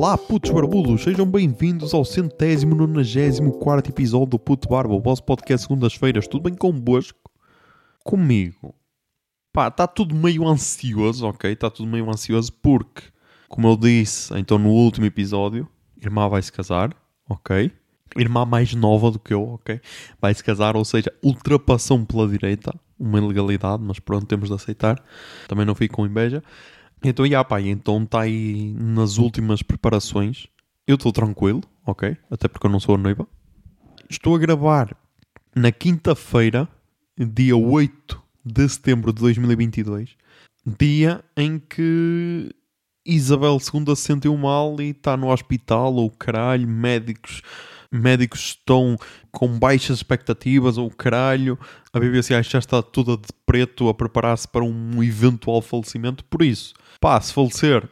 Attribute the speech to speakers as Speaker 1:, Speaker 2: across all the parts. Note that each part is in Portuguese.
Speaker 1: Olá, putos barbudos, sejam bem-vindos ao centésimo, nonagésimo quarto episódio do Puto Barba, o vosso podcast segundas-feiras. Tudo bem convosco? Comigo? Pá, está tudo meio ansioso, ok? Está tudo meio ansioso porque, como eu disse então no último episódio, irmã vai se casar, ok? Irmã mais nova do que eu, ok? Vai se casar, ou seja, ultrapassão pela direita, uma ilegalidade, mas pronto, temos de aceitar. Também não fico com inveja. Então, já pá, então está aí nas últimas preparações. Eu estou tranquilo, ok? Até porque eu não sou a noiva. Estou a gravar na quinta-feira, dia 8 de setembro de 2022, dia em que Isabel II se sentiu mal e está no hospital, ou caralho, médicos médicos estão com baixas expectativas, ou caralho, a BBC já está toda de preto a preparar-se para um eventual falecimento. Por isso, pá, se falecer,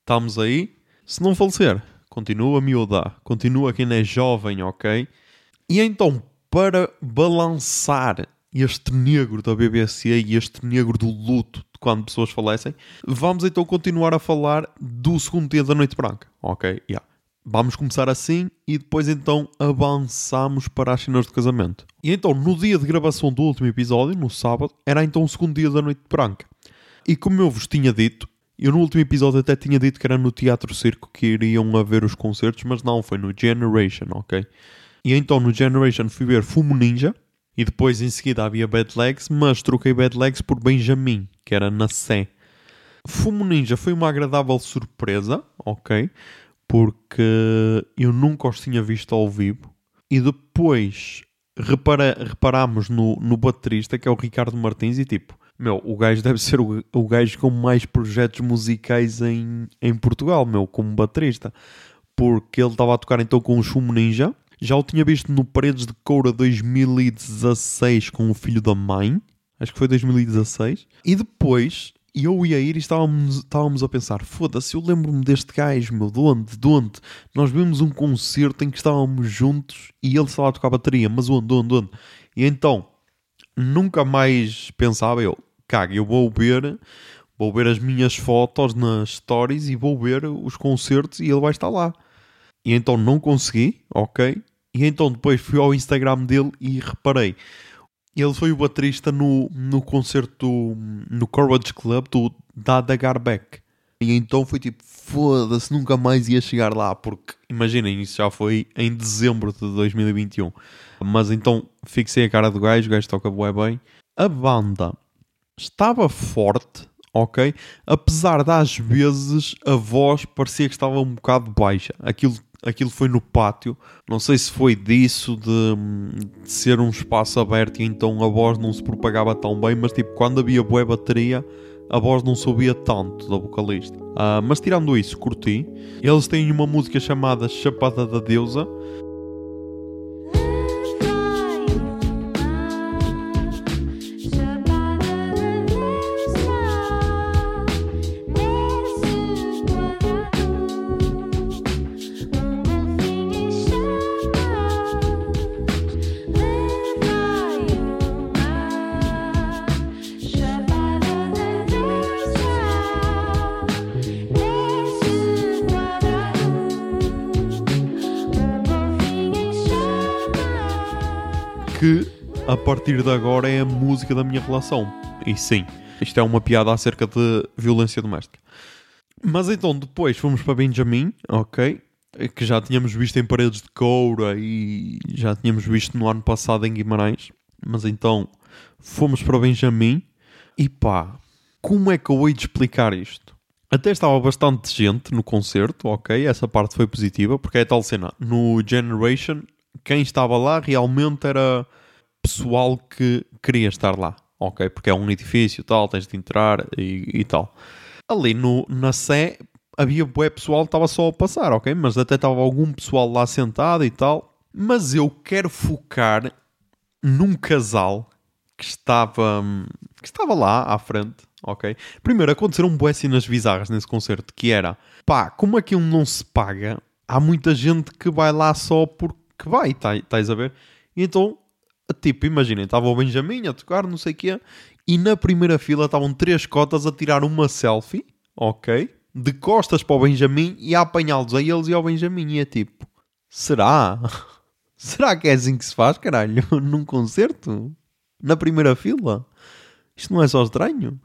Speaker 1: estamos aí. Se não falecer, continua a miúda, continua quem é jovem, ok? E então, para balançar este negro da BBC e este negro do luto de quando pessoas falecem, vamos então continuar a falar do segundo dia da Noite Branca, ok? Yeah. Vamos começar assim e depois então avançamos para as cenas de casamento. E então, no dia de gravação do último episódio, no sábado, era então o segundo dia da Noite Branca. E como eu vos tinha dito, eu no último episódio até tinha dito que era no Teatro Circo que iriam haver os concertos, mas não, foi no Generation, ok? E então no Generation fui ver Fumo Ninja e depois em seguida havia Bad Legs, mas troquei Bad Legs por Benjamin, que era na Sé. Fumo Ninja foi uma agradável surpresa, ok? Porque eu nunca os tinha visto ao vivo e depois repara, reparámos no, no baterista que é o Ricardo Martins e tipo, meu, o gajo deve ser o, o gajo com mais projetos musicais em, em Portugal, meu, como baterista. Porque ele estava a tocar então com o Fumo Ninja já o tinha visto no Paredes de Coura 2016 com o Filho da Mãe. Acho que foi 2016. E depois eu ia ir e estávamos, estávamos a pensar: foda-se, eu lembro-me deste gajo, meu, de onde? De onde? Nós vimos um concerto em que estávamos juntos e ele estava a tocar bateria, mas onde? Onde? Onde? E então, nunca mais pensava eu: caga, eu vou ver. Vou ver as minhas fotos nas stories e vou ver os concertos e ele vai estar lá. E então não consegui, ok? E então depois fui ao Instagram dele e reparei. Ele foi o baterista no, no concerto no Courage Club do Dada Garbeck. E então foi tipo, foda-se, nunca mais ia chegar lá, porque imaginem, isso já foi em dezembro de 2021. Mas então fixei a cara do gajo, o gajo toca bué bem. A banda estava forte, ok? Apesar de às vezes a voz parecia que estava um bocado baixa. Aquilo aquilo foi no pátio. Não sei se foi disso, de, de, ser um espaço aberto e então a voz não se propagava tão bem, mas tipo, quando havia boa bateria, a voz não subia tanto da vocalista. Uh, mas tirando isso, curti. Eles têm uma música chamada Chapada da Deusa. A partir de agora é a música da minha relação. E sim, isto é uma piada acerca de violência doméstica. Mas então depois fomos para Benjamin, ok? Que já tínhamos visto em Paredes de Coura e já tínhamos visto no ano passado em Guimarães. Mas então fomos para Benjamin e pá, como é que eu hei de explicar isto? Até estava bastante gente no concerto, ok? Essa parte foi positiva, porque é tal cena. No Generation quem estava lá realmente era pessoal que queria estar lá, ok? Porque é um edifício tal, tens de entrar e, e tal. Ali no, na Sé havia bué pessoal que estava só a passar, ok? Mas até estava algum pessoal lá sentado e tal. Mas eu quero focar num casal que estava, que estava lá à frente, ok? Primeiro, aconteceram bué cenas bizarras nesse concerto, que era, pá, como aquilo não se paga, há muita gente que vai lá só porque que vai, estás tá, a ver? Então, tipo, imaginem, estava o Benjamin a tocar, não sei o quê, e na primeira fila estavam três cotas a tirar uma selfie, ok? de costas para o Benjamin e a apanhá-los a eles e ao Benjamin. E é tipo, será? Será que é assim que se faz, caralho? Num concerto? Na primeira fila? Isto não é só estranho?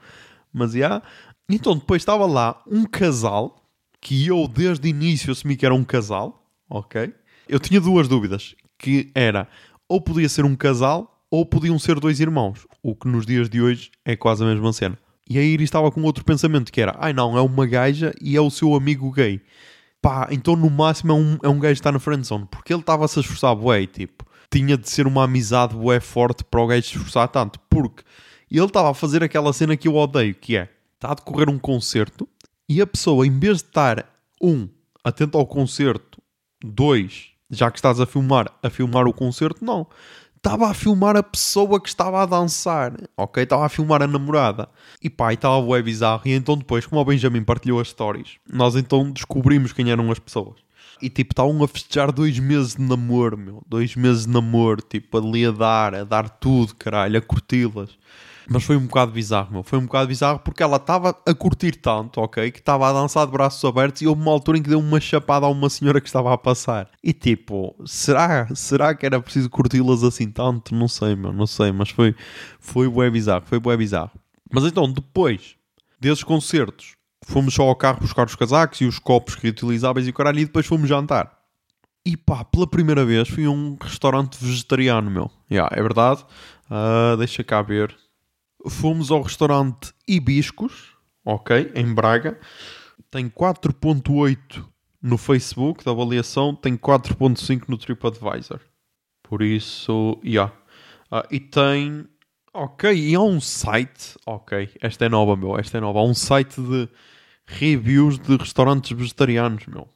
Speaker 1: Mas já. Yeah. Então depois estava lá um casal que eu desde o início assumi que era um casal, ok? Eu tinha duas dúvidas, que era ou podia ser um casal ou podiam ser dois irmãos, o que nos dias de hoje é quase a mesma cena. E aí ele estava com outro pensamento que era, ai não, é uma gaja e é o seu amigo gay. Pá, então no máximo é um, é um gajo que está na friendzone, porque ele estava a se esforçar bué, tipo, tinha de ser uma amizade bué forte para o gajo se esforçar tanto, porque ele estava a fazer aquela cena que eu odeio, que é, está a decorrer um concerto e a pessoa, em vez de estar, um, atento ao concerto, dois, já que estás a filmar, a filmar o concerto, não. Estava a filmar a pessoa que estava a dançar, ok? Estava a filmar a namorada. E pá, estava bué bizarro. E então depois, como o Benjamin partilhou as stories, nós então descobrimos quem eram as pessoas. E tipo, estavam a festejar dois meses de namoro, meu. Dois meses de namoro, tipo, ali a dar, a dar tudo, caralho, a curti-las. Mas foi um bocado bizarro, meu. Foi um bocado bizarro porque ela estava a curtir tanto, ok? Que estava a dançar de braços abertos e houve uma altura em que deu uma chapada a uma senhora que estava a passar. E tipo, será, será que era preciso curti-las assim tanto? Não sei, meu, não sei. Mas foi, foi bué bizarro, foi bué bizarro. Mas então, depois desses concertos, fomos só ao carro buscar os casacos e os copos reutilizáveis e o caralho, e depois fomos jantar. E pá, pela primeira vez fui a um restaurante vegetariano, meu. Yeah, é verdade. Uh, deixa cá ver fomos ao restaurante Hibiscos, ok, em Braga. Tem 4.8 no Facebook da avaliação, tem 4.5 no TripAdvisor. Por isso. Yeah. Uh, e tem... Ok, e há um site... Ok, esta é nova, meu. Esta é nova. Há um site de reviews de restaurantes vegetarianos, meu.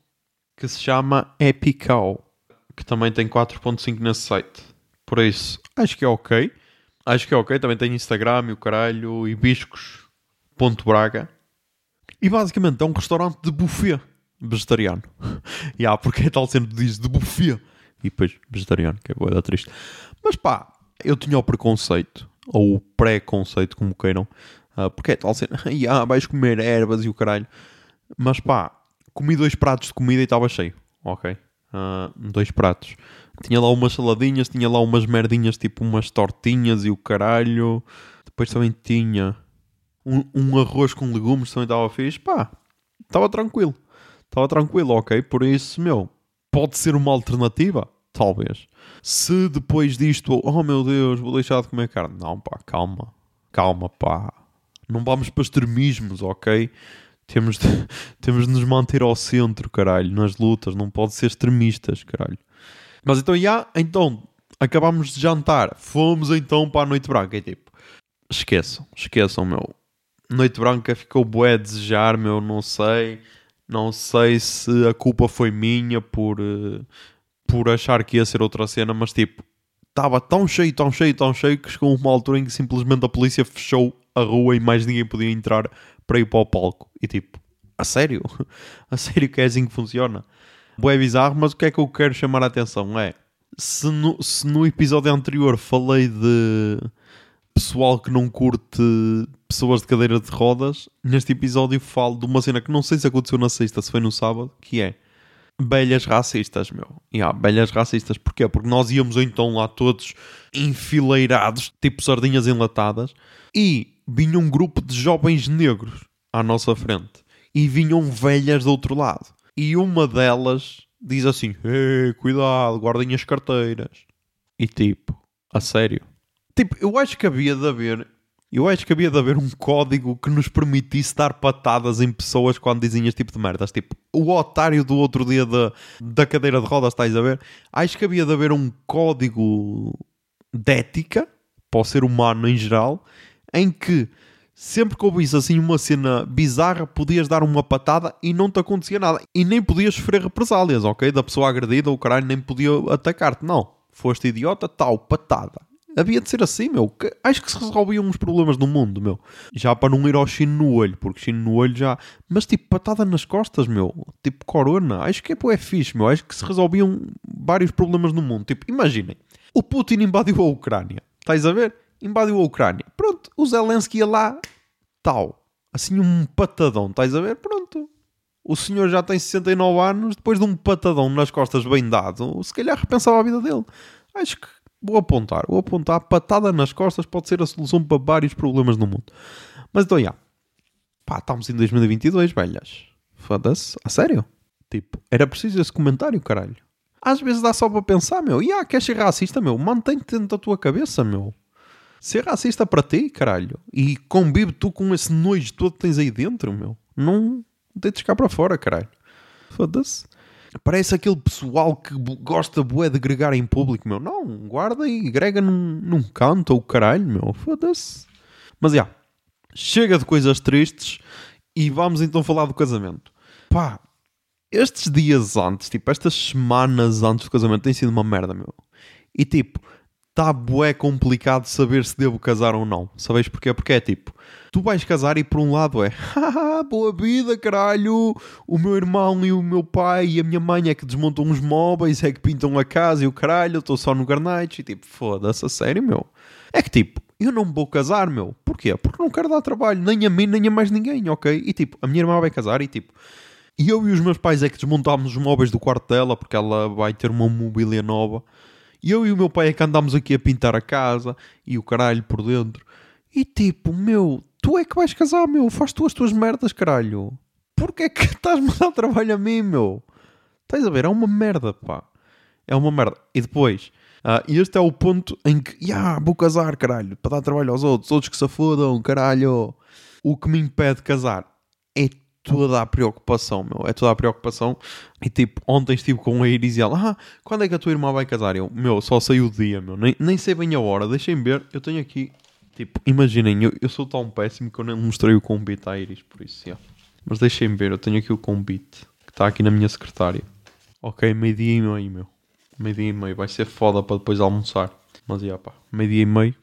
Speaker 1: Que se chama Epical. Que também tem 4.5 nesse site. Por isso, acho que é ok. Acho que é ok. Também tem Instagram e o caralho. Hibiscos.braga. E basicamente é um restaurante de buffet vegetariano. e há, porque é tal sempre diz de buffet. E depois vegetariano, que é boa triste. Mas pá, eu tinha o preconceito, ou o pré-conceito, como queiram, uh, porque é tal cena, ah, vais comer ervas e o caralho. Mas pá, comi dois pratos de comida e estava cheio, ok? Uh, dois pratos. Tinha lá umas saladinhas, tinha lá umas merdinhas, tipo umas tortinhas e o caralho. Depois também tinha um, um arroz com legumes, também estava fixe. Pá, estava tranquilo. Estava tranquilo, ok? Por isso, meu, pode ser uma alternativa? Talvez. Se depois disto, oh meu Deus, vou deixar de comer carne. Não, pá, calma. Calma, pá. Não vamos para extremismos, ok? Temos de, temos de nos manter ao centro, caralho, nas lutas. Não pode ser extremistas, caralho. Mas então, já, então, acabámos de jantar, fomos então para a Noite Branca. E tipo, esqueçam, esqueçam, meu. Noite Branca ficou bué a desejar, meu, não sei. Não sei se a culpa foi minha por, uh, por achar que ia ser outra cena, mas tipo, estava tão cheio, tão cheio, tão cheio que chegou uma altura em que simplesmente a polícia fechou a rua e mais ninguém podia entrar para ir para o palco. E tipo, a sério? A sério que é assim que funciona? Boé bizarro, mas o que é que eu quero chamar a atenção é se no, se no episódio anterior falei de pessoal que não curte pessoas de cadeira de rodas, neste episódio falo de uma cena que não sei se aconteceu na sexta, se foi no sábado, que é belhas racistas, meu. Yeah, belhas racistas. Porquê? Porque nós íamos então lá todos enfileirados, tipo sardinhas enlatadas, e vinha um grupo de jovens negros à nossa frente. E vinham velhas do outro lado. E uma delas diz assim: Ei, cuidado, guardem as carteiras. E tipo, a sério. Tipo, eu acho que havia de haver. Eu acho que havia de haver um código que nos permitisse dar patadas em pessoas quando dizem este tipo de merdas. Tipo, o otário do outro dia da, da cadeira de rodas, estás a ver? Acho que havia de haver um código de ética para o ser humano em geral em que sempre que ouvisse assim uma cena bizarra, podias dar uma patada e não te acontecia nada. E nem podias sofrer represálias, ok? Da pessoa agredida, o caralho nem podia atacar-te. Não. Foste idiota, tal, patada. Havia de ser assim, meu. Acho que se resolviam uns problemas no mundo, meu. Já para não ir ao chino no olho, porque chino no olho já. Mas tipo, patada nas costas, meu. Tipo, corona. Acho que é, pô, é fixe, meu. Acho que se resolviam vários problemas no mundo. Tipo, imaginem. O Putin invadiu a Ucrânia. Estás a ver? Invadiu a Ucrânia. Pronto, o Zelensky ia lá, tal. Assim um patadão, estás a ver? Pronto. O senhor já tem 69 anos, depois de um patadão nas costas bem dado, se calhar repensava a vida dele. Acho que vou apontar, vou apontar, patada nas costas pode ser a solução para vários problemas no mundo. Mas então, já. Pá, estamos em 2022, velhas. Foda-se, a sério? Tipo, era preciso esse comentário, caralho. Às vezes dá só para pensar, meu. E ah, queres ser racista, meu? Mantém-te dentro da tua cabeça, meu. Ser racista para ti, caralho. E convive tu com esse nojo todo que tens aí dentro, meu. Não deites cá para fora, caralho. Foda-se. Parece aquele pessoal que gosta bué de gregar em público, meu. Não, guarda e grega num, num canto ou caralho, meu. Foda-se. Mas, já. Chega de coisas tristes e vamos então falar do casamento. Pá, estes dias antes, tipo, estas semanas antes do casamento têm sido uma merda, meu. E tipo, está bué complicado saber se devo casar ou não. Sabes porquê? Porque é tipo, tu vais casar e por um lado é boa vida, caralho, o meu irmão e o meu pai e a minha mãe é que desmontam os móveis, é que pintam a casa e o caralho, eu estou só no garnete e tipo, foda-se, a sério, meu. É que tipo, eu não vou casar, meu. Porquê? Porque não quero dar trabalho, nem a mim, nem a mais ninguém, ok? E tipo, a minha irmã vai casar e tipo, e eu e os meus pais é que desmontámos os móveis do quarto dela, porque ela vai ter uma mobília nova. E eu e o meu pai é que andámos aqui a pintar a casa e o caralho por dentro. E tipo, meu, tu é que vais casar, meu. Faz tu as tuas merdas, caralho. Porquê é que estás-me a dar trabalho a mim, meu? Estás a ver? É uma merda, pá. É uma merda. E depois, uh, este é o ponto em que, ya, yeah, vou casar, caralho, para dar trabalho aos outros, outros que se fodam, caralho. O que me impede de casar é toda a preocupação, meu. É toda a preocupação. E tipo, ontem estive com a Iris e ela, ah, quando é que a tua irmã vai casar? Eu, meu, só saiu o dia, meu. Nem, nem sei bem a hora. Deixem ver. Eu tenho aqui, tipo, imaginem, eu, eu sou tão péssimo que eu nem mostrei o convite à Iris, por isso, yeah. Mas deixem ver, eu tenho aqui o convite que está aqui na minha secretária. Ok, meio-dia e meio, meu. Meio-dia e meio. Vai ser foda para depois almoçar. Mas, yeah, pá, meio-dia e meio.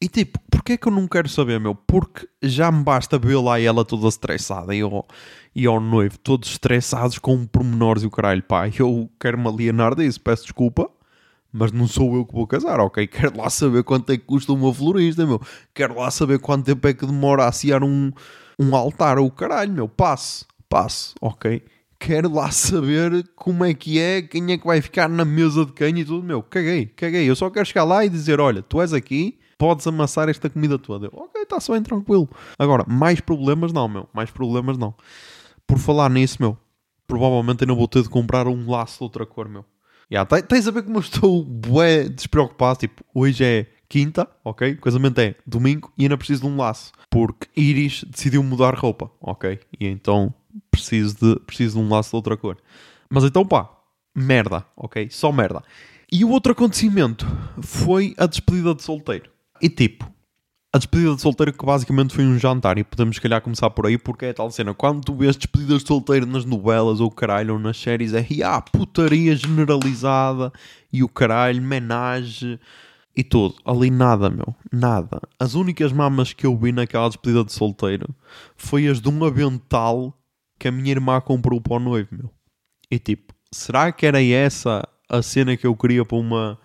Speaker 1: E tipo, porquê é que eu não quero saber, meu? Porque já me basta ver lá ela toda estressada e ao, e ao noivo todos estressados com pormenores e o caralho, pá. Eu quero me alienar disso, peço desculpa, mas não sou eu que vou casar, ok? Quero lá saber quanto é que custa uma florista, meu. Quero lá saber quanto tempo é que demora a assiar um, um altar ou o caralho, meu. Passe, passe, ok? Quero lá saber como é que é, quem é que vai ficar na mesa de quem e tudo, meu. Caguei, caguei. Eu só quero chegar lá e dizer: olha, tu és aqui podes amassar esta comida toda. Eu, ok, está-se bem, tranquilo. Agora, mais problemas não, meu. Mais problemas não. Por falar nisso, meu, provavelmente ainda vou ter de comprar um laço de outra cor, meu. Yeah, tens a ver como eu estou bué despreocupado. Tipo, hoje é quinta, ok? Casamento é domingo e ainda preciso de um laço. Porque Iris decidiu mudar roupa, ok? E então preciso de, preciso de um laço de outra cor. Mas então pá, merda, ok? Só merda. E o outro acontecimento foi a despedida de solteiro. E tipo, a despedida de solteiro que basicamente foi um jantar, e podemos se calhar começar por aí, porque é tal cena. Quando tu vês despedidas de solteiro nas novelas ou caralho, ou nas séries, é ah, putaria generalizada e o caralho, menage e tudo. Ali nada, meu, nada. As únicas mamas que eu vi naquela despedida de solteiro foi as de um avental que a minha irmã comprou para o noivo, meu. E tipo, será que era essa a cena que eu queria para uma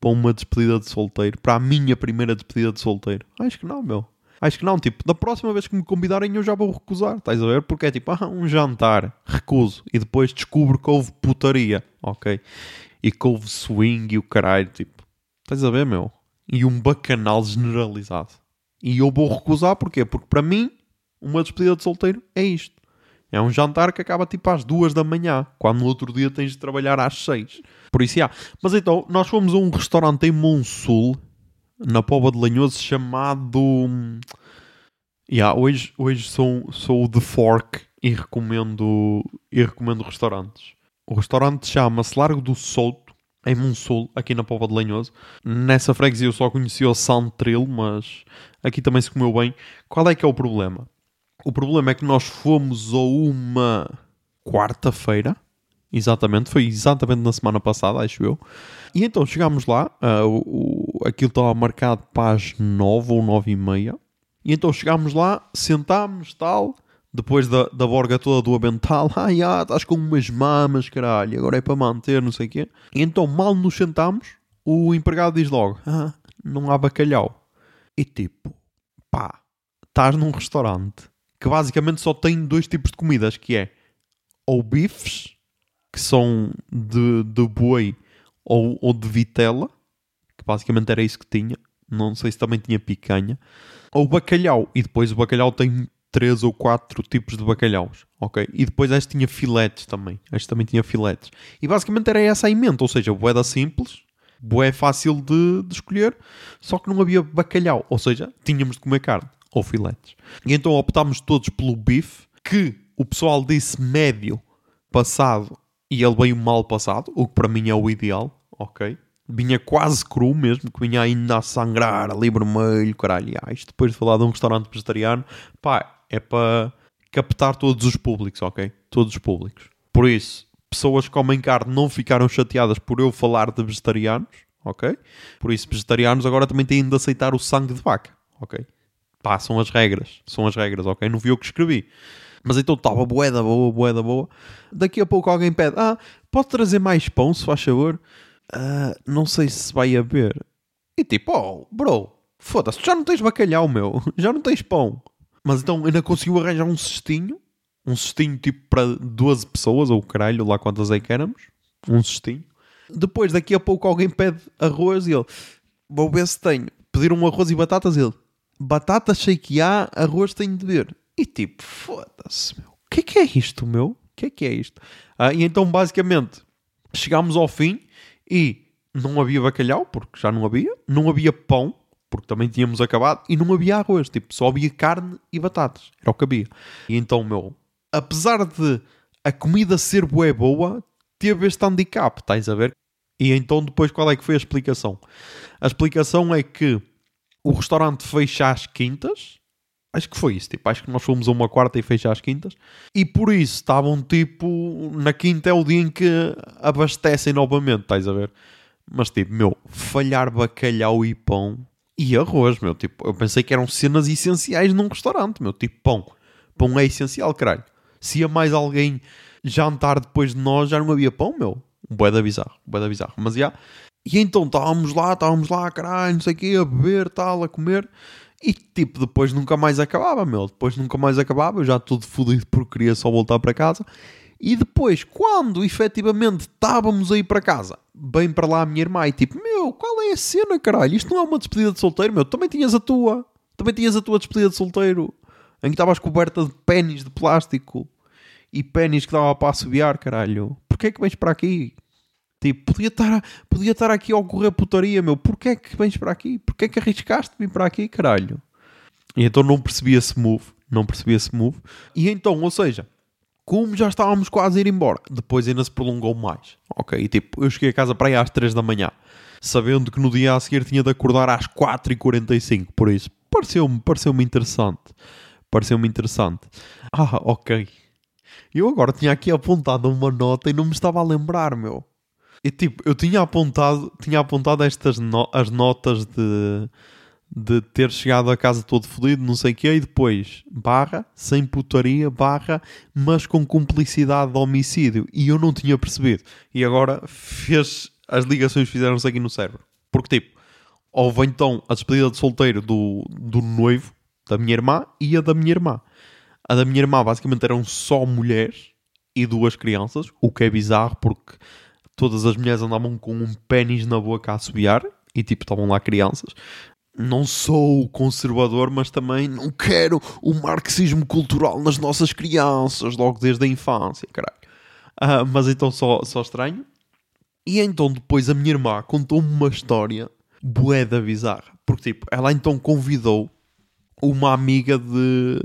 Speaker 1: para uma despedida de solteiro, para a minha primeira despedida de solteiro? Acho que não, meu. Acho que não, tipo, da próxima vez que me convidarem eu já vou recusar, estás a ver? Porque é tipo, ah, um jantar, recuso, e depois descubro que houve putaria, ok? E que houve swing e o caralho, tipo, estás a ver, meu? E um bacanal generalizado. E eu vou recusar, porquê? Porque para mim, uma despedida de solteiro é isto. É um jantar que acaba tipo às duas da manhã, quando no outro dia tens de trabalhar às seis. Por isso, há. Mas então, nós fomos a um restaurante em Monsul, na Pova de Lanhoso, chamado. Yeah, hoje hoje sou, sou o The Fork e recomendo, e recomendo restaurantes. O restaurante chama-se Largo do Souto, em Monsul, aqui na Pova de Lanhoso. Nessa freguesia eu só conheci o Santril, mas aqui também se comeu bem. Qual é que é o problema? O problema é que nós fomos a uma quarta-feira, exatamente, foi exatamente na semana passada, acho eu. E então chegámos lá, uh, o, aquilo estava marcado para as nove ou nove e meia. E então chegámos lá, sentámos, tal, depois da, da borga toda do avental, ah, já, estás com umas mamas, caralho, agora é para manter, não sei o quê. E então, mal nos sentámos, o empregado diz logo, ah, não há bacalhau. E tipo, pá, estás num restaurante que basicamente só tem dois tipos de comidas, que é ou bifes, que são de, de boi ou, ou de vitela, que basicamente era isso que tinha. Não sei se também tinha picanha. Ou bacalhau. E depois o bacalhau tem três ou quatro tipos de bacalhaus, ok? E depois este tinha filetes também. Este também tinha filetes. E basicamente era essa a emenda, ou seja, boeda simples, boé fácil de, de escolher, só que não havia bacalhau, ou seja, tínhamos de comer carne ou filetes. E então optámos todos pelo bife, que o pessoal disse médio passado e ele veio mal passado, o que para mim é o ideal, ok? Vinha quase cru mesmo, que vinha ainda a sangrar, ali vermelho, caralho. Ah, isto depois de falar de um restaurante vegetariano, pá, é para captar todos os públicos, ok? Todos os públicos. Por isso, pessoas que comem carne não ficaram chateadas por eu falar de vegetarianos, ok? Por isso, vegetarianos agora também têm de aceitar o sangue de vaca, ok? Pá, são as regras, são as regras, ok? Não vi eu que escrevi. Mas então estava boeda boa, boeda boa. Daqui a pouco alguém pede, ah, pode trazer mais pão, se faz favor? Uh, não sei se vai haver. E tipo, oh, bro, foda-se, já não tens bacalhau, meu. Já não tens pão. Mas então ainda conseguiu arranjar um cestinho. Um cestinho tipo para 12 pessoas, ou caralho, lá quantas é que éramos. Um cestinho. Depois, daqui a pouco, alguém pede arroz e ele, vou ver se tenho. Pediram um arroz e batatas ele, batata shakear, arroz tenho de ver. E tipo, foda-se, meu. O que é que é isto, meu? O que é que é isto? Ah, e então, basicamente, chegámos ao fim e não havia bacalhau, porque já não havia. Não havia pão, porque também tínhamos acabado, e não havia arroz, tipo, só havia carne e batatas, era o que havia. E então, meu, apesar de a comida ser boa boa, teve este handicap, estás a ver? E então depois qual é que foi a explicação? A explicação é que o restaurante fecha às quintas, acho que foi isso, tipo, acho que nós fomos a uma quarta e fecha às quintas, e por isso estavam tipo, na quinta é o dia em que abastecem novamente, estás a ver? Mas tipo, meu, falhar bacalhau e pão e arroz, meu. Tipo, eu pensei que eram cenas essenciais num restaurante, meu. Tipo, pão. Pão é essencial, caralho. Se ia mais alguém jantar depois de nós, já não havia pão, meu. Boé da bizarro, boé da bizarro. Mas já. E então estávamos lá, estávamos lá, caralho, não sei o quê, a beber, tal, a comer. E tipo, depois nunca mais acabava, meu. Depois nunca mais acabava. Eu já tudo fodido porque queria só voltar para casa. E depois, quando efetivamente estávamos a ir para casa, bem para lá a minha irmã e tipo, meu, qual é a cena, caralho? Isto não é uma despedida de solteiro, meu. Também tinhas a tua. Também tinhas a tua despedida de solteiro. Em que estavas coberta de pênis de plástico. E pênis que dava para assobiar, caralho. Porquê é que vens para aqui? Tipo, podia estar, podia estar aqui a ocorrer putaria, meu. Porquê é que vens para aqui? Porquê é que arriscaste vir para aqui, caralho? E então não percebi esse move. Não percebi esse move. E então, ou seja, como já estávamos quase a ir embora, depois ainda se prolongou mais. Ok, e tipo, eu cheguei a casa para aí às 3 da manhã, sabendo que no dia a seguir tinha de acordar às 4h45, por isso pareceu-me pareceu interessante. Pareceu-me interessante. Ah, ok. Eu agora tinha aqui apontado uma nota e não me estava a lembrar, meu. E tipo, eu tinha apontado, tinha apontado estas no as notas de de ter chegado a casa todo fodido, não sei o quê, e depois, barra, sem putaria, barra, mas com cumplicidade de homicídio. E eu não tinha percebido. E agora fez, as ligações fizeram-se aqui no cérebro. Porque, tipo, houve então a despedida de solteiro do, do noivo, da minha irmã, e a da minha irmã. A da minha irmã, basicamente, eram só mulheres e duas crianças, o que é bizarro porque todas as mulheres andavam com um pênis na boca a assobiar e, tipo, estavam lá crianças não sou conservador, mas também não quero o marxismo cultural nas nossas crianças, logo desde a infância, caralho. Uh, mas então só, só estranho. E então depois a minha irmã contou-me uma história boeda bizarra. Porque tipo, ela então convidou uma amiga de,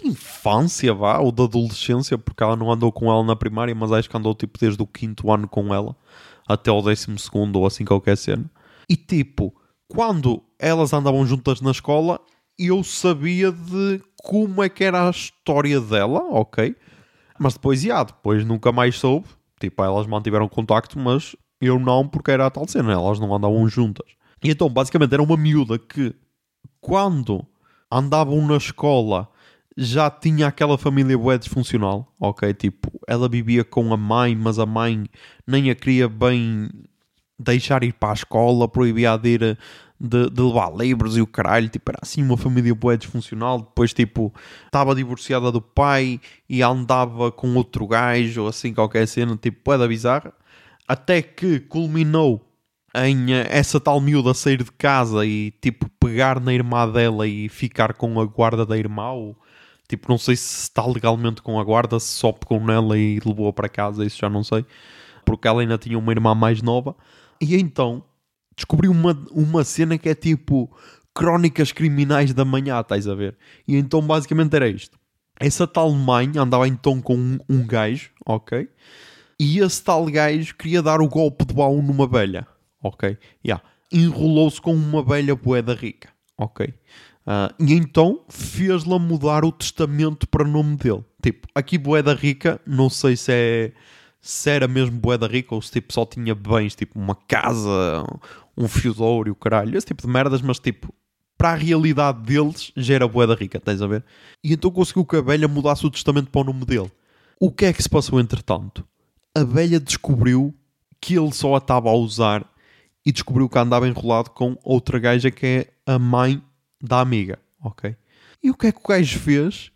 Speaker 1: de infância, vá, ou de adolescência, porque ela não andou com ela na primária, mas acho que andou tipo desde o quinto ano com ela até o décimo segundo ou assim qualquer cena. E tipo, quando elas andavam juntas na escola, eu sabia de como é que era a história dela, ok? Mas depois, já, depois nunca mais soube. Tipo, elas mantiveram contacto, mas eu não, porque era a tal cena, elas não andavam juntas. E então, basicamente, era uma miúda que, quando andavam na escola, já tinha aquela família bué disfuncional, ok? Tipo, ela vivia com a mãe, mas a mãe nem a queria bem deixar ir para a escola, proibia de ir de, de levar livros e o caralho, tipo, era assim uma família boa disfuncional, depois tipo, estava divorciada do pai e andava com outro gajo, ou assim, qualquer cena, tipo, boeda bizarra, até que culminou em eh, essa tal miúda sair de casa e tipo pegar na irmã dela e ficar com a guarda da irmã ou tipo não sei se está legalmente com a guarda se só pegou nela e levou-a para casa isso já não sei porque ela ainda tinha uma irmã mais nova e então descobri uma, uma cena que é tipo crónicas criminais da manhã, estás a ver? E então basicamente era isto. Essa tal mãe andava então com um, um gajo, ok? E esse tal gajo queria dar o golpe de baú numa velha, ok? Yeah. Enrolou-se com uma velha boeda rica, ok? Uh, e então fez-la mudar o testamento para nome dele. Tipo, aqui boeda rica, não sei se é se era mesmo boeda rica ou se tipo, só tinha bens, tipo uma casa, um feudório, caralho, esse tipo de merdas, mas tipo, para a realidade deles já era boeda rica, estás a ver? E então conseguiu que a velha mudasse o testamento para o nome dele. O que é que se passou entretanto? A velha descobriu que ele só a estava a usar e descobriu que andava enrolado com outra gaja que é a mãe da amiga, ok? E o que é que o gajo fez?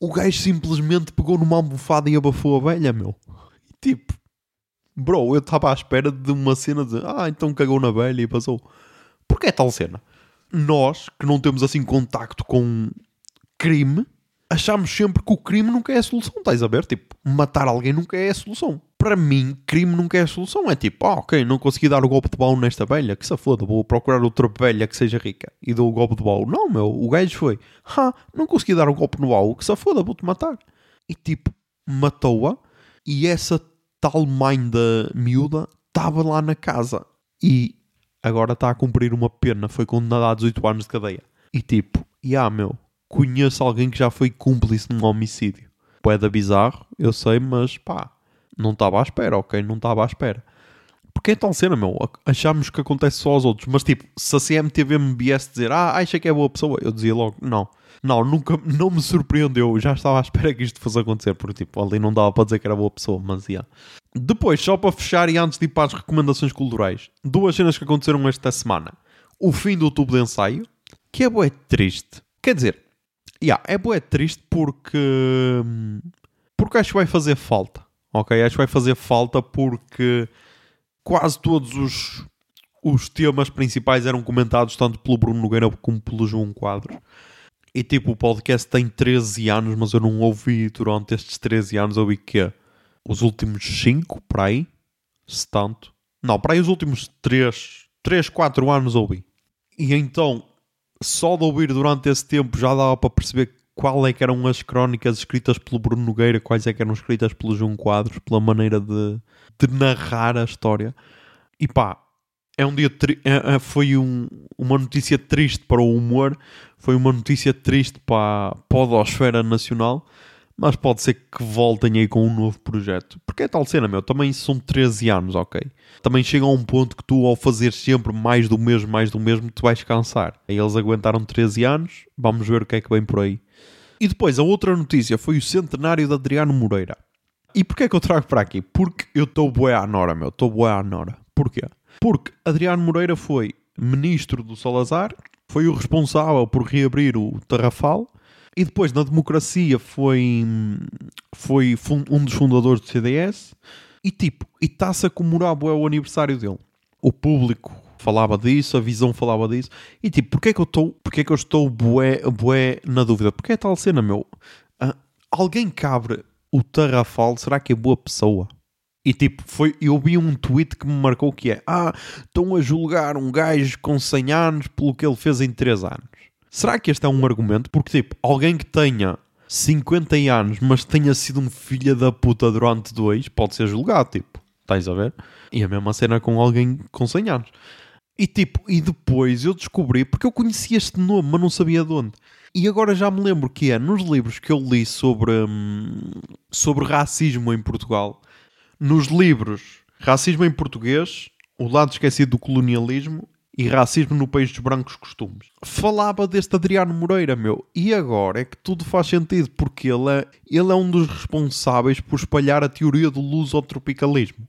Speaker 1: O gajo simplesmente pegou numa almofada e abafou a velha, meu. Tipo, bro, eu estava à espera de uma cena de ah, então cagou na velha e passou. Porquê é tal cena? Nós, que não temos assim contacto com crime, achamos sempre que o crime nunca é a solução, estás a ver? Tipo, matar alguém nunca é a solução. Para mim, crime nunca é a solução. É tipo, ah, ok, não consegui dar o golpe de baú nesta velha, que se foda, vou procurar outra velha que seja rica e dou o golpe de baú. Não, meu, o gajo foi, ah, não consegui dar o golpe no baú, que se foda, vou-te matar. E tipo, matou-a e essa tal mãe da miúda estava lá na casa e agora está a cumprir uma pena, foi condenada a 18 anos de cadeia. E tipo, e ah meu, conheço alguém que já foi cúmplice num homicídio. Poeda bizarro, eu sei, mas pá, não estava à espera, ok? Não estava à espera. Porque é tal cena, meu. Achamos que acontece só aos outros. Mas tipo, se a CMTV me viesse dizer, ah, acha que é boa pessoa, eu dizia logo, não. Não, nunca, não me surpreendeu. Já estava à espera que isto fosse acontecer, porque tipo, ali não dava para dizer que era boa pessoa, mas ia. Yeah. Depois, só para fechar e antes de ir para as recomendações culturais, duas cenas que aconteceram esta semana. O fim do tubo de ensaio, que é boé triste. Quer dizer, yeah, é boé triste porque. Porque acho que vai fazer falta. Ok? Acho que vai fazer falta porque quase todos os, os temas principais eram comentados tanto pelo Bruno Nogueira como pelo João Quadros. E tipo, o podcast tem 13 anos, mas eu não ouvi durante estes 13 anos, ouvi que os últimos 5, para aí, se tanto. Não, para aí os últimos 3, 3, 4 anos ouvi. E então, só de ouvir durante esse tempo já dava para perceber qual é que eram as crónicas escritas pelo Bruno Nogueira, quais é que eram escritas pelo João Quadros, pela maneira de, de narrar a história. E pá, é um dia é, é, foi um, uma notícia triste para o humor, foi uma notícia triste para a podosfera nacional, mas pode ser que voltem aí com um novo projeto. Porque é tal cena, meu, também são 13 anos, ok? Também chega a um ponto que tu, ao fazer sempre mais do mesmo, mais do mesmo, tu vais cansar. Aí eles aguentaram 13 anos, vamos ver o que é que vem por aí. E depois, a outra notícia foi o centenário de Adriano Moreira. E porquê é que eu trago para aqui? Porque eu estou boé à Nora, meu, estou boé à Nora. Porquê? Porque Adriano Moreira foi ministro do Salazar, foi o responsável por reabrir o Tarrafal e depois na democracia foi, foi um dos fundadores do CDS e tipo, e está-se a comemorar o aniversário dele. O público falava disso, a visão falava disso. E tipo, porquê é que eu estou, porquê é que eu estou bué, bué na dúvida? Porque é tal cena, meu. Uh, alguém cabre o Tarrafal, será que é boa pessoa? E tipo, foi, eu vi um tweet que me marcou que é Ah, estão a julgar um gajo com 100 anos pelo que ele fez em 3 anos. Será que este é um argumento? Porque tipo, alguém que tenha 50 anos, mas tenha sido um filho da puta durante dois, pode ser julgado, tipo, estás a ver? E a mesma cena com alguém com 100 anos. E tipo, e depois eu descobri, porque eu conhecia este nome, mas não sabia de onde. E agora já me lembro que é nos livros que eu li sobre, hum, sobre racismo em Portugal nos livros Racismo em Português, O Lado Esquecido do Colonialismo e Racismo no País dos Brancos Costumes. Falava deste Adriano Moreira, meu. E agora é que tudo faz sentido, porque ele é, ele é um dos responsáveis por espalhar a teoria do lusotropicalismo.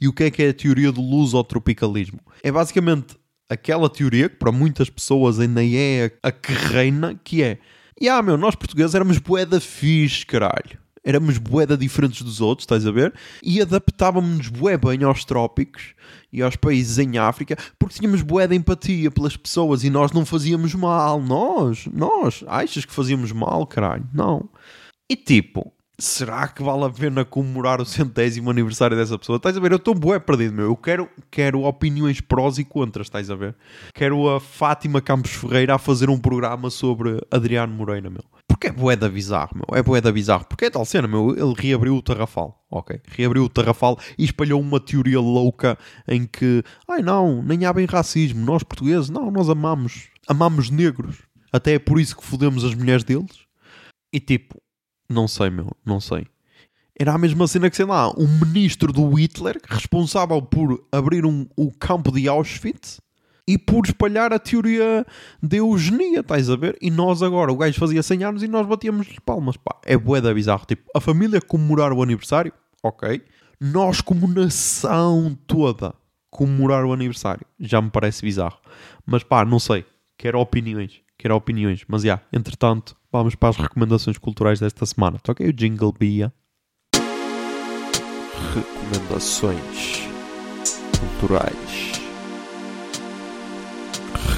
Speaker 1: E o que é que é a teoria do lusotropicalismo? É basicamente aquela teoria que para muitas pessoas ainda é a que reina, que é e ah, meu, nós portugueses éramos boeda fixe, caralho. Éramos boeda diferentes dos outros, estás a ver? E adaptávamos-nos bué bem aos trópicos e aos países em África porque tínhamos boeda empatia pelas pessoas e nós não fazíamos mal. Nós, nós. Achas que fazíamos mal, caralho? Não. E tipo, será que vale a pena comemorar o centésimo aniversário dessa pessoa? Estás a ver? Eu estou bué perdido, meu. Eu quero, quero opiniões prós e contras, estás a ver? Quero a Fátima Campos Ferreira a fazer um programa sobre Adriano Moreira, meu. Porque é bué da bizarro, meu. É bué da bizarro. Porque é tal cena, meu. Ele reabriu o Tarrafal, ok? Reabriu o Tarrafal e espalhou uma teoria louca em que, ai não, nem há bem racismo. Nós portugueses, não, nós amamos. Amamos negros. Até é por isso que fodemos as mulheres deles. E tipo, não sei, meu, não sei. Era a mesma cena que, sei lá, um ministro do Hitler responsável por abrir um, o campo de Auschwitz e por espalhar a teoria de eugenia, estás a ver? E nós agora, o gajo fazia 100 anos e nós batíamos palmas, pá. É bué da bizarro. Tipo, a família comemorar o aniversário, ok. Nós como nação toda comemorar o aniversário, já me parece bizarro. Mas pá, não sei. Quero opiniões. Quero opiniões. Mas já, yeah, entretanto, vamos para as recomendações culturais desta semana. Toquei o Jingle Bia. Recomendações culturais.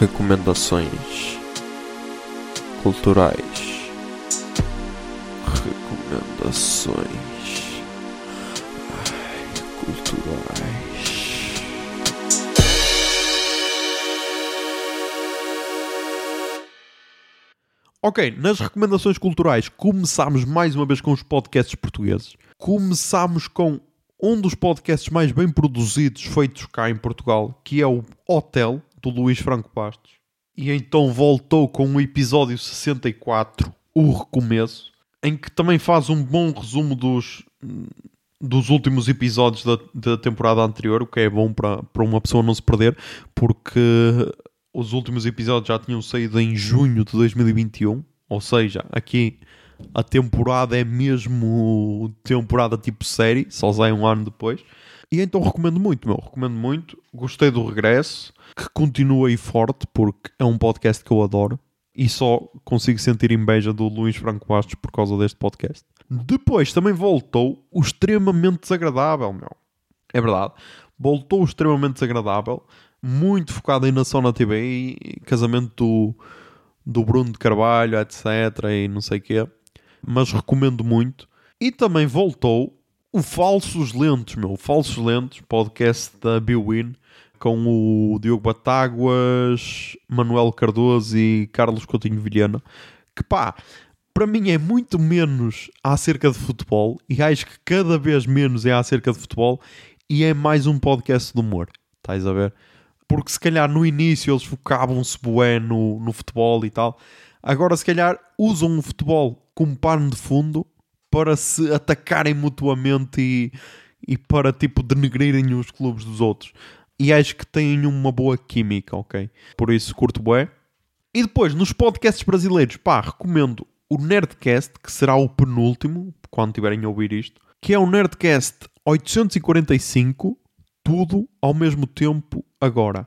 Speaker 1: Recomendações culturais. Recomendações Ai, culturais. Ok, nas recomendações culturais começámos mais uma vez com os podcasts portugueses. Começámos com um dos podcasts mais bem produzidos feitos cá em Portugal, que é o Hotel, do Luís Franco Bastos. E então voltou com o episódio 64, O Recomeço, em que também faz um bom resumo dos, dos últimos episódios da, da temporada anterior, o que é bom para, para uma pessoa não se perder, porque os últimos episódios já tinham saído em junho de 2021, ou seja, aqui a temporada é mesmo temporada tipo série, só sai um ano depois. E então recomendo muito, meu, recomendo muito. Gostei do regresso, que continua aí forte, porque é um podcast que eu adoro. E só consigo sentir inveja do Luís Franco Bastos por causa deste podcast. Depois também voltou o extremamente desagradável, meu. É verdade. Voltou o extremamente desagradável muito focado aí na Sona TV e casamento do, do Bruno de Carvalho, etc. e não sei o quê. Mas recomendo muito. E também voltou o Falsos Lentos, meu. Falsos Lentos, podcast da Biwin, com o Diogo Batáguas, Manuel Cardoso e Carlos Coutinho Vilhena. Que pá, para mim é muito menos acerca de futebol e acho que cada vez menos é acerca de futebol e é mais um podcast de humor. Estás a ver? Porque se calhar no início eles focavam-se bué no, no futebol e tal. Agora, se calhar, usam o futebol como pano de fundo para se atacarem mutuamente e, e para, tipo, denegrirem os clubes dos outros. E acho que têm uma boa química, ok? Por isso, curto bué. E depois, nos podcasts brasileiros, pá, recomendo o Nerdcast, que será o penúltimo, quando tiverem a ouvir isto, que é o Nerdcast 845, tudo ao mesmo tempo agora,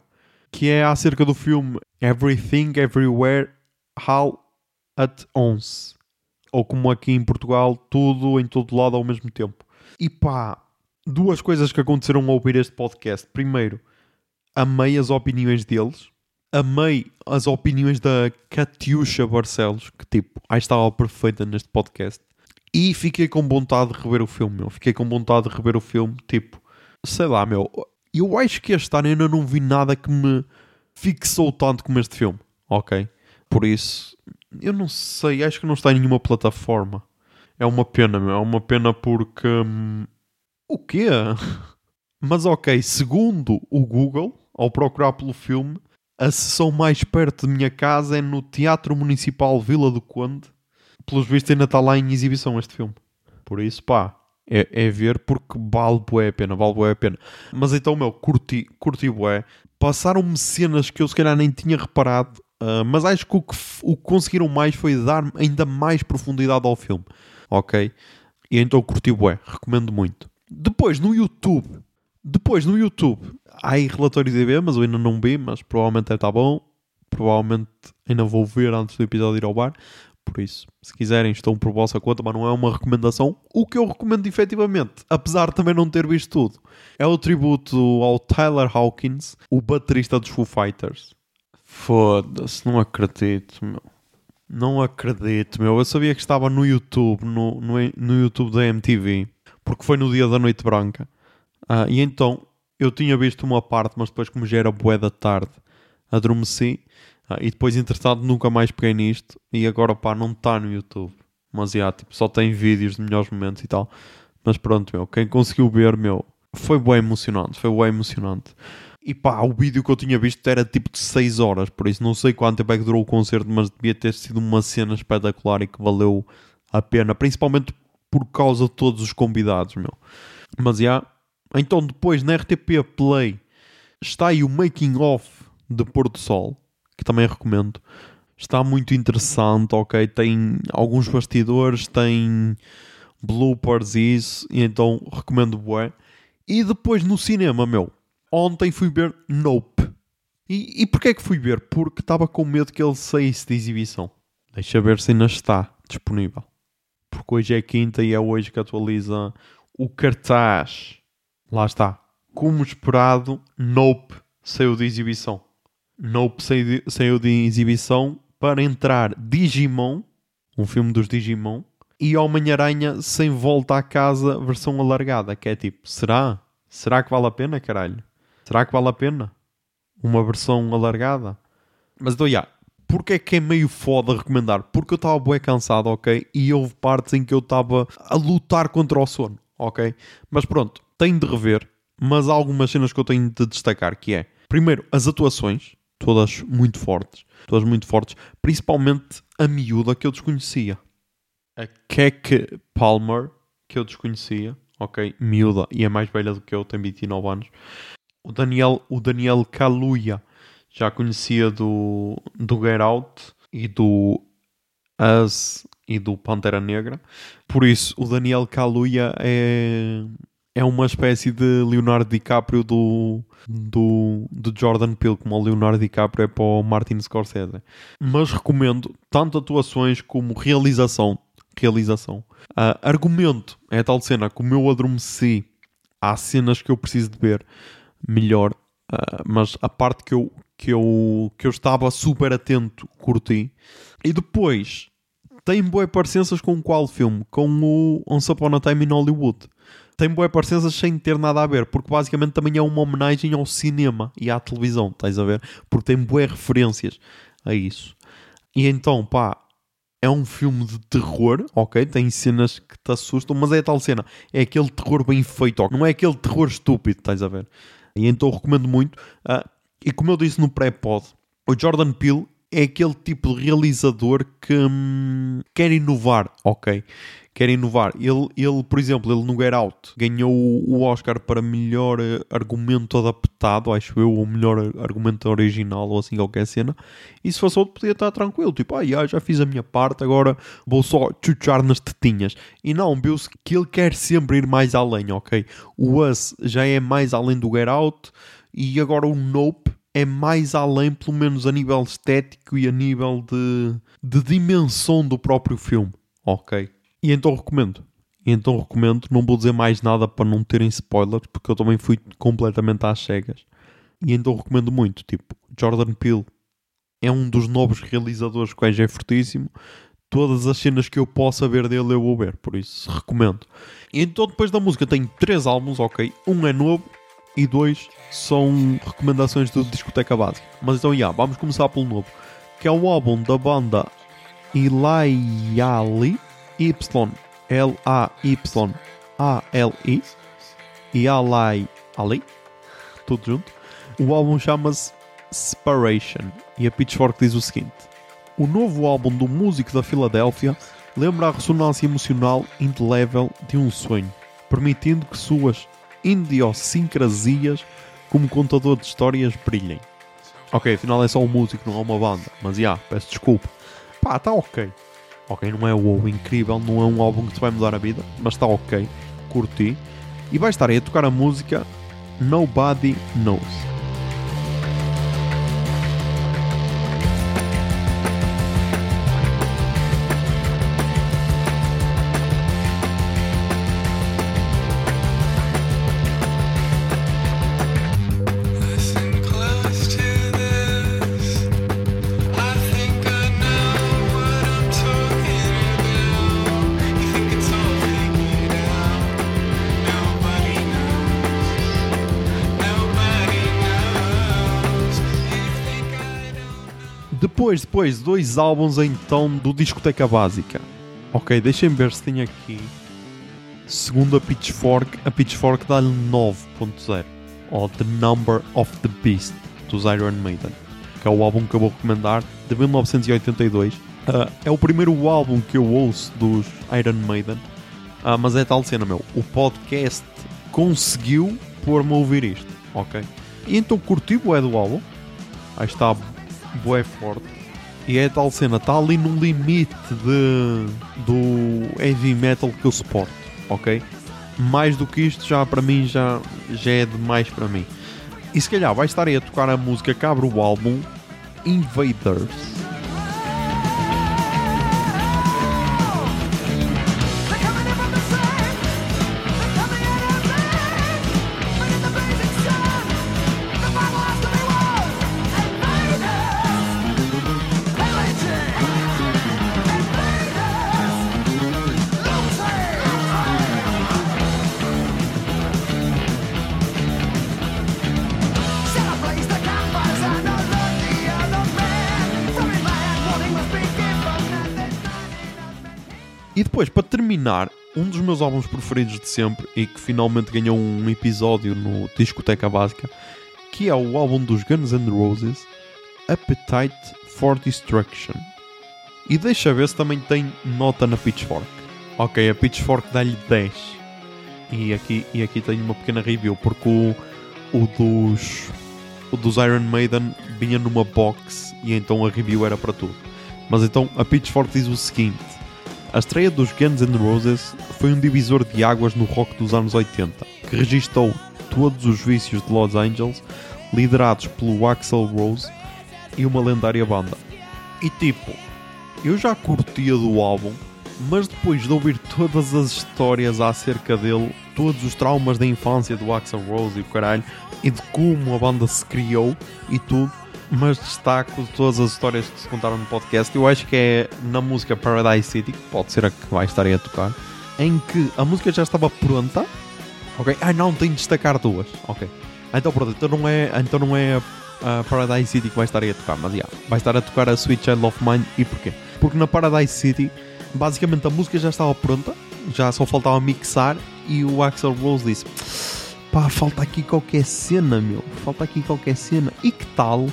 Speaker 1: que é acerca do filme Everything Everywhere All at Once, ou como aqui em Portugal, tudo em todo lado ao mesmo tempo. E pá, duas coisas que aconteceram ao ouvir este podcast. Primeiro, amei as opiniões deles. Amei as opiniões da Catiusha Barcelos, que tipo, aí estava perfeita neste podcast. E fiquei com vontade de rever o filme, meu. Fiquei com vontade de rever o filme, tipo, sei lá, meu. Eu acho que este ano ainda não vi nada que me fixou tanto como este filme, ok? Por isso, eu não sei, acho que não está em nenhuma plataforma. É uma pena. É uma pena porque. Hum, o quê? Mas ok, segundo o Google, ao procurar pelo filme, a sessão mais perto de minha casa é no Teatro Municipal Vila do Conde. Pelos vistos ainda está lá em exibição este filme. Por isso, pá, é, é ver porque vale bué a pena, vale bué a pena. Mas então, meu, curti, curti bué. Passaram-me cenas que eu se calhar nem tinha reparado, uh, mas acho que o, que o conseguiram mais foi dar ainda mais profundidade ao filme, ok? E então curti bué, recomendo muito. Depois, no YouTube, Depois, no YouTube, há aí relatório de IB, mas eu ainda não vi, mas provavelmente está bom. Provavelmente ainda vou ver antes do episódio ir ao bar. Por isso, se quiserem, estão por vossa conta, mas não é uma recomendação. O que eu recomendo efetivamente, apesar de também não ter visto tudo, é o tributo ao Tyler Hawkins, o baterista dos Foo Fighters. Foda-se, não acredito, meu. Não acredito, meu. Eu sabia que estava no YouTube, no, no, no YouTube da MTV, porque foi no dia da Noite Branca. Ah, e então, eu tinha visto uma parte, mas depois, como já era bué da tarde, adormeci ah, e depois, entretanto, nunca mais peguei nisto. E agora, pá, não está no YouTube. Mas, já, tipo, só tem vídeos de melhores momentos e tal. Mas pronto, meu. Quem conseguiu ver, meu, foi bem emocionante. Foi bem emocionante. E pá, o vídeo que eu tinha visto era tipo de 6 horas. Por isso, não sei quanto tempo é que durou o concerto. Mas devia ter sido uma cena espetacular e que valeu a pena. Principalmente por causa de todos os convidados, meu. Mas, já. Então, depois, na RTP Play, está aí o making of de Pôr do Sol que também recomendo. Está muito interessante, ok? Tem alguns bastidores, tem bloopers e isso, e então recomendo bué. E depois no cinema, meu, ontem fui ver Nope. E, e porquê é que fui ver? Porque estava com medo que ele saísse de exibição. Deixa ver se ainda está disponível. Porque hoje é quinta e é hoje que atualiza o cartaz. Lá está. Como esperado, Nope saiu de exibição. Nope saiu de exibição para entrar Digimon, um filme dos Digimon, e Homem-Aranha sem volta à casa, versão alargada. Que é tipo, será? Será que vale a pena, caralho? Será que vale a pena? Uma versão alargada? Mas então, já, porque é que é meio foda recomendar? Porque eu estava bué cansado, ok? E houve partes em que eu estava a lutar contra o sono, ok? Mas pronto, tenho de rever, mas há algumas cenas que eu tenho de destacar, que é, primeiro, as atuações, todas muito fortes, todas muito fortes, principalmente a miúda que eu desconhecia. A Keke Palmer, que eu desconhecia, ok, miúda, e é mais velha do que eu, tem 29 anos. O Daniel, o Daniel Kaluuya, já conhecia do, do Get Out e do Us e do Pantera Negra. Por isso, o Daniel Kaluuya é, é uma espécie de Leonardo DiCaprio do, do, do Jordan Peele, como o Leonardo DiCaprio é para o Martin Scorsese. Mas recomendo tanto atuações como realização. Realização. Uh, argumento é a tal cena, como eu adormeci, há cenas que eu preciso de ver melhor, uh, mas a parte que eu, que, eu, que eu estava super atento, curti. E depois, tem boas parecenças com qual filme? Com o Once Upon a Time in Hollywood tem boas parecenças sem ter nada a ver, porque basicamente também é uma homenagem ao cinema e à televisão, estás a ver? Porque tem boas referências a isso. E então, pá, é um filme de terror, ok? Tem cenas que te assustam, mas é a tal cena, é aquele terror bem feito, não é aquele terror estúpido, estás a ver? E então recomendo muito. Uh, e como eu disse no pré-pod, o Jordan Peele é aquele tipo de realizador que hum, quer inovar, ok? Quer inovar. Ele, ele, por exemplo, ele no Get Out ganhou o Oscar para melhor eh, argumento adaptado, acho eu, ou melhor argumento original, ou assim, qualquer cena. E se fosse outro, podia estar tranquilo, tipo, ah, já, já fiz a minha parte, agora vou só chuchar nas tetinhas. E não, viu-se que ele quer sempre ir mais além, ok? O Us já é mais além do Get Out, e agora o Nope é mais além, pelo menos a nível estético e a nível de, de dimensão do próprio filme, ok? E então recomendo. E então recomendo, não vou dizer mais nada para não terem spoilers, porque eu também fui completamente às cegas. E então recomendo muito. Tipo, Jordan Peele é um dos novos realizadores que é fortíssimo. Todas as cenas que eu possa ver dele eu vou ver, por isso recomendo. E então depois da música tem três álbuns, ok? Um é novo e dois são recomendações do Discoteca Básica. Mas então, já, vamos começar pelo novo, que é o álbum da banda Ilayali Y-L-A-Y-A-L-I e Alai Ali, tudo junto. O álbum chama-se Separation e a Pitchfork diz o seguinte: O novo álbum do músico da Filadélfia lembra a ressonância emocional indelével de um sonho, permitindo que suas idiosincrasias como contador de histórias brilhem. Ok, afinal é só um músico, não é uma banda, mas já, yeah, peço desculpa. Pá, tá ok. Ok, não é o incrível, não é um álbum que te vai mudar a vida, mas está ok, curti. E vai estar aí a tocar a música Nobody Knows. Depois, depois, dois álbuns então do Discoteca Básica. Ok, deixem ver se tem aqui. Segundo a Pitchfork, a Pitchfork dá-lhe 9.0. Ou The Number of the Beast, dos Iron Maiden. Que é o álbum que eu vou recomendar, de 1982. Ah, é o primeiro álbum que eu ouço dos Iron Maiden. Ah, mas é tal cena, meu. O podcast conseguiu pôr-me a ouvir isto, ok? E então curti o é do álbum. Aí está bué forte. E é tal cena, está ali no limite de, do heavy metal que eu suporto, ok? Mais do que isto já para mim já, já é demais para mim. E se calhar vai estar aí a tocar a música que abre o álbum Invaders. Depois, para terminar, um dos meus álbuns preferidos de sempre e que finalmente ganhou um episódio no Discoteca Básica, que é o álbum dos Guns N' Roses, Appetite for Destruction. E deixa ver se também tem nota na Pitchfork. Ok, a Pitchfork dá-lhe 10. E aqui, e aqui tenho uma pequena review, porque o, o dos o dos Iron Maiden vinha numa box e então a review era para tudo. Mas então a Pitchfork diz o seguinte: a estreia dos Guns N' Roses foi um divisor de águas no rock dos anos 80, que registou todos os vícios de Los Angeles, liderados pelo Axl Rose e uma lendária banda. E tipo, eu já curtia do álbum, mas depois de ouvir todas as histórias acerca dele, todos os traumas da infância do Axl Rose e o caralho, e de como a banda se criou e tudo, mas destaco de todas as histórias que se contaram no podcast. Eu acho que é na música Paradise City, que pode ser a que vai estar aí a tocar, em que a música já estava pronta. Ok? Ah, não, tem de destacar duas. Ok. Então pronto, então não é, então não é a Paradise City que vai estar aí a tocar, mas yeah, vai estar a tocar a Sweet Child of Mine. E porquê? Porque na Paradise City, basicamente a música já estava pronta, já só faltava mixar e o Axel Rose disse: pá, falta aqui qualquer cena, meu, falta aqui qualquer cena. E que tal,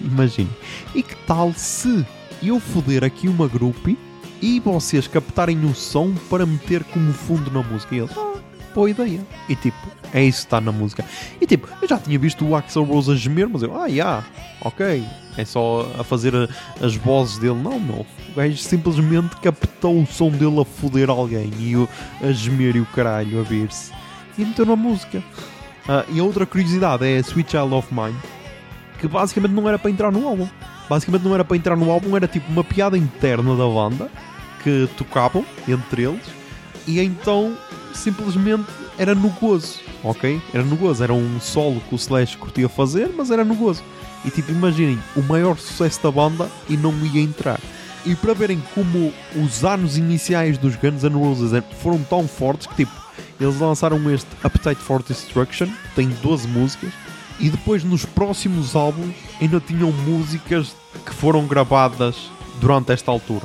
Speaker 1: imagine, e que tal se eu foder aqui uma groupie e vocês captarem o som para meter como fundo na música? E eles, ah, boa ideia. E tipo, é isso que está na música. E tipo, eu já tinha visto o Axel Rose a gemer, mas eu, ah, yeah, ok. É só a fazer a- as vozes dele. Não, meu. O gajo simplesmente captou o som dele a foder alguém e o, a gemer e o caralho a ver-se. E meteu na música. Ah, e outra curiosidade é Sweet Child of Mine, que basicamente não era para entrar no álbum. Basicamente não era para entrar no álbum, era tipo uma piada interna da banda que tocavam entre eles e então simplesmente era no gozo, ok? Era no gozo, era um solo que o Slash curtia fazer, mas era no gozo. E tipo, imaginem, o maior sucesso da banda e não ia entrar. E para verem como os anos iniciais dos Guns N' Roses foram tão fortes que tipo, eles lançaram este Appetite for Destruction, tem 12 músicas, e depois nos próximos álbuns ainda tinham músicas que foram gravadas durante esta altura.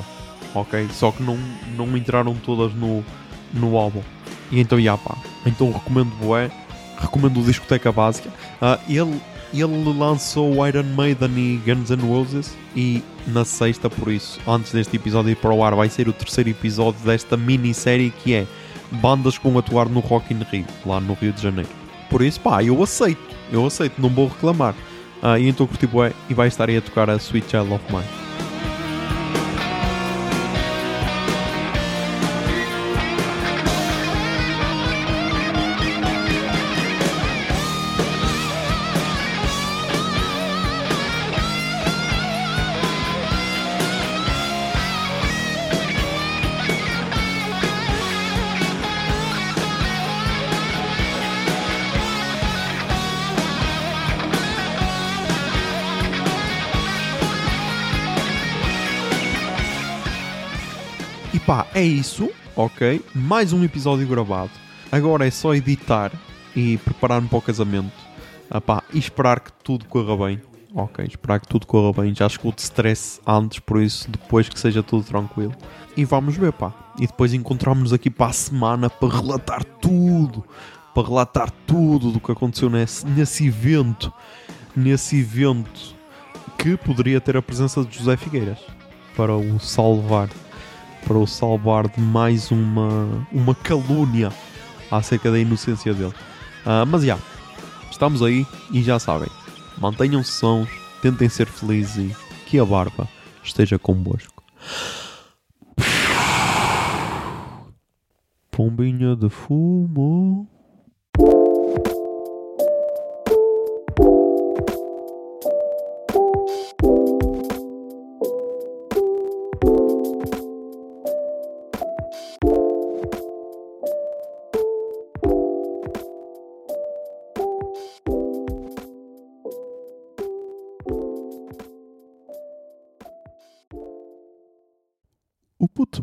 Speaker 1: Ok? Só que não, não entraram todas no, no álbum. E então, já pá. Então recomendo bué. Recomendo o Discoteca Básica. Ah, ele, ele lançou Iron Maiden e Guns N' Roses. E na sexta, por isso, antes deste episódio ir para o ar, vai ser o terceiro episódio desta minissérie que é bandas vão atuar no Rock in Rio, lá no Rio de Janeiro. Por isso, pá, eu aceito. Eu aceito, não vou reclamar. Ah, e então curti bué e vai estar aí a tocar a Sweet Child of Mine. Isso, ok? Mais um episódio gravado. Agora é só editar e preparar-me para o casamento. Ah, pá, e esperar que tudo corra bem. Ok, esperar que tudo corra bem. Já de stress antes, por isso depois que seja tudo tranquilo. E vamos ver, pá. E depois encontramos-nos aqui para a semana para relatar tudo. Para relatar tudo do que aconteceu nesse, nesse evento. Nesse evento que poderia ter a presença de José Figueiras para o salvar para o salvar de mais uma uma calúnia acerca da inocência dele. Ah, mas já estamos aí e já sabem mantenham-se sãos tentem ser felizes e que a barba esteja convosco. Pombinha de fumo